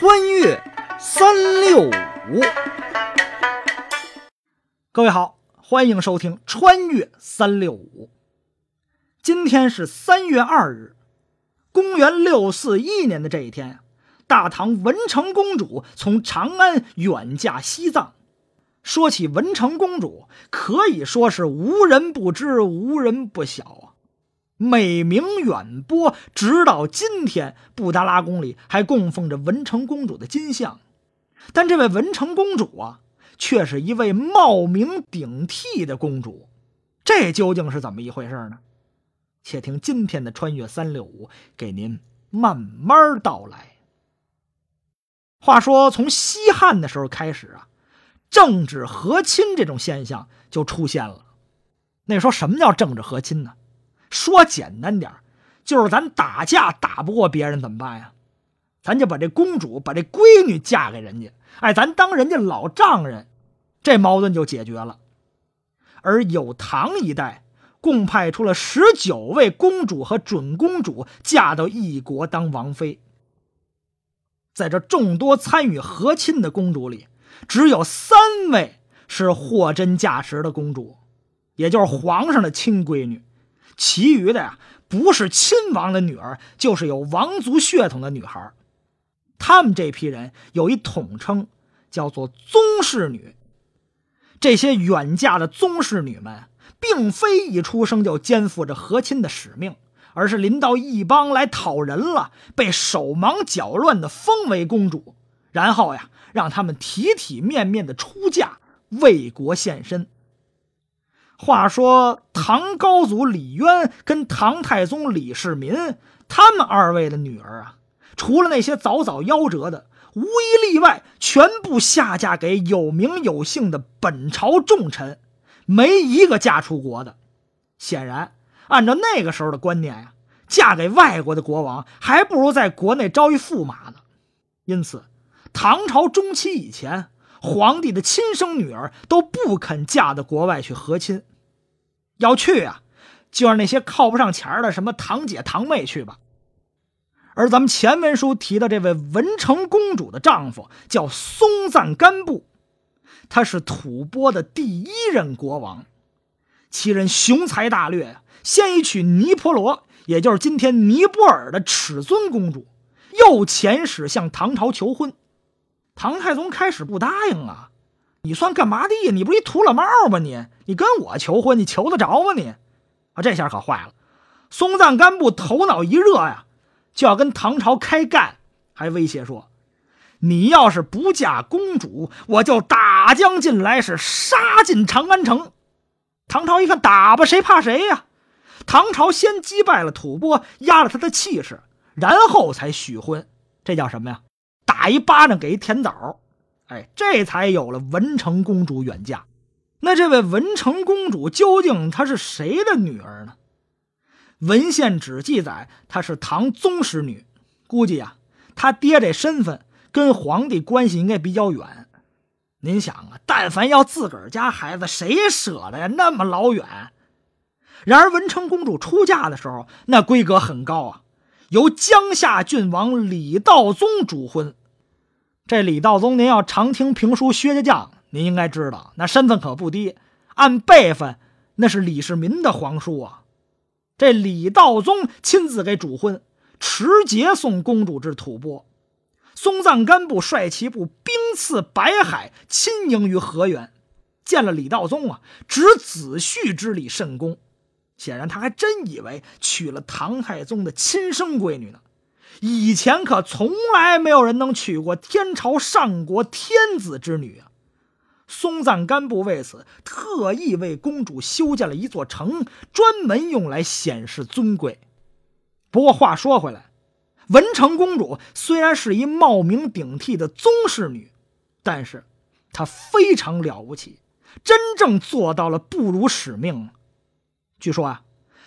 穿越三六五，各位好，欢迎收听《穿越三六五》。今天是三月二日，公元六四一年的这一天，大唐文成公主从长安远嫁西藏。说起文成公主，可以说是无人不知，无人不晓啊。美名远播，直到今天，布达拉宫里还供奉着文成公主的金像。但这位文成公主啊，却是一位冒名顶替的公主，这究竟是怎么一回事呢？且听今天的穿越三六五，给您慢慢道来。话说，从西汉的时候开始啊，政治和亲这种现象就出现了。那时候，什么叫政治和亲呢？说简单点就是咱打架打不过别人怎么办呀？咱就把这公主、把这闺女嫁给人家，哎，咱当人家老丈人，这矛盾就解决了。而有唐一代共派出了十九位公主和准公主嫁到异国当王妃，在这众多参与和亲的公主里，只有三位是货真价实的公主，也就是皇上的亲闺女。其余的呀，不是亲王的女儿，就是有王族血统的女孩。他们这批人有一统称，叫做宗室女。这些远嫁的宗室女们，并非一出生就肩负着和亲的使命，而是临到异邦来讨人了，被手忙脚乱的封为公主，然后呀，让他们体体面面的出嫁，为国献身。话说唐高祖李渊跟唐太宗李世民，他们二位的女儿啊，除了那些早早夭折的，无一例外，全部下嫁给有名有姓的本朝重臣，没一个嫁出国的。显然，按照那个时候的观念呀，嫁给外国的国王，还不如在国内招一驸马呢。因此，唐朝中期以前，皇帝的亲生女儿都不肯嫁到国外去和亲。要去啊，就让那些靠不上钱的什么堂姐堂妹去吧。而咱们前文书提到这位文成公主的丈夫叫松赞干布，他是吐蕃的第一任国王，其人雄才大略呀，先一娶尼泊罗，也就是今天尼泊尔的尺尊公主，又遣使向唐朝求婚。唐太宗开始不答应啊。你算干嘛的呀？你不是一土老帽吗？你你跟我求婚，你求得着吗？你啊，这下可坏了。松赞干布头脑一热呀，就要跟唐朝开干，还威胁说：“你要是不嫁公主，我就打将进来，是杀进长安城。”唐朝一看，打吧，谁怕谁呀？唐朝先击败了吐蕃，压了他的气势，然后才许婚。这叫什么呀？打一巴掌给一甜枣。哎，这才有了文成公主远嫁。那这位文成公主究竟她是谁的女儿呢？文献只记载她是唐宗室女，估计啊，她爹这身份跟皇帝关系应该比较远。您想啊，但凡要自个儿家孩子，谁舍得呀？那么老远。然而文成公主出嫁的时候，那规格很高啊，由江夏郡王李道宗主婚。这李道宗，您要常听评书薛家将，您应该知道，那身份可不低。按辈分，那是李世民的皇叔啊。这李道宗亲自给主婚，持节送公主至吐蕃。松赞干布率其部兵刺白海，亲迎于河源，见了李道宗啊，执子婿之礼甚恭。显然，他还真以为娶了唐太宗的亲生闺女呢。以前可从来没有人能娶过天朝上国天子之女啊！松赞干布为此特意为公主修建了一座城，专门用来显示尊贵。不过话说回来，文成公主虽然是一冒名顶替的宗室女，但是她非常了不起，真正做到了不辱使命。据说啊，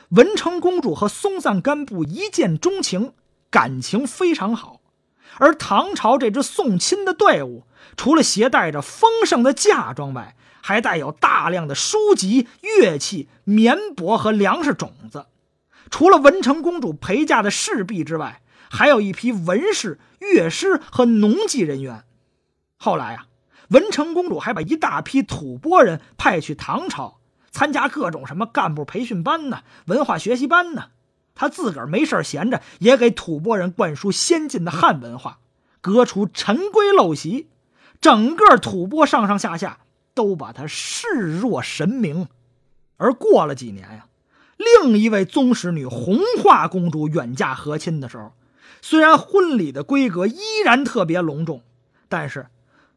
文成公主和松赞干布一见钟情。感情非常好，而唐朝这支送亲的队伍，除了携带着丰盛的嫁妆外，还带有大量的书籍、乐器、棉帛和粮食种子。除了文成公主陪嫁的侍婢之外，还有一批文士、乐师和农技人员。后来啊，文成公主还把一大批吐蕃人派去唐朝，参加各种什么干部培训班呢、文化学习班呢。他自个儿没事闲着，也给吐蕃人灌输先进的汉文化，革除陈规陋习。整个吐蕃上上下下都把他视若神明。而过了几年呀，另一位宗室女红化公主远嫁和亲的时候，虽然婚礼的规格依然特别隆重，但是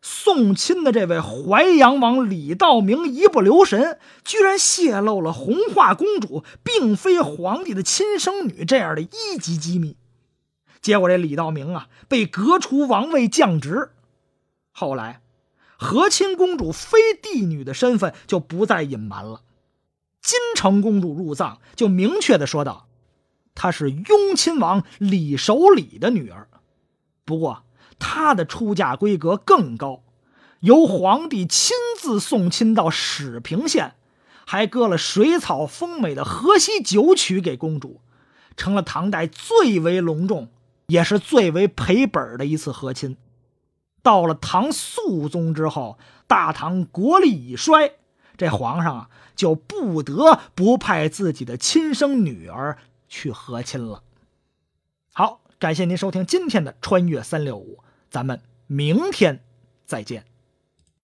送亲的这位淮阳王李道明一不留神，居然泄露了红化公主并非皇帝的亲生女这样的一级机密。结果这李道明啊，被革除王位降职。后来，和亲公主非帝女的身份就不再隐瞒了。金城公主入藏就明确的说道：“她是雍亲王李守礼的女儿。”不过，他的出嫁规格更高，由皇帝亲自送亲到始平县，还割了水草丰美的河西九曲给公主，成了唐代最为隆重，也是最为赔本的一次和亲。到了唐肃宗之后，大唐国力已衰。这皇上啊，就不得不派自己的亲生女儿去和亲了。好，感谢您收听今天的《穿越三六五》，咱们明天再见。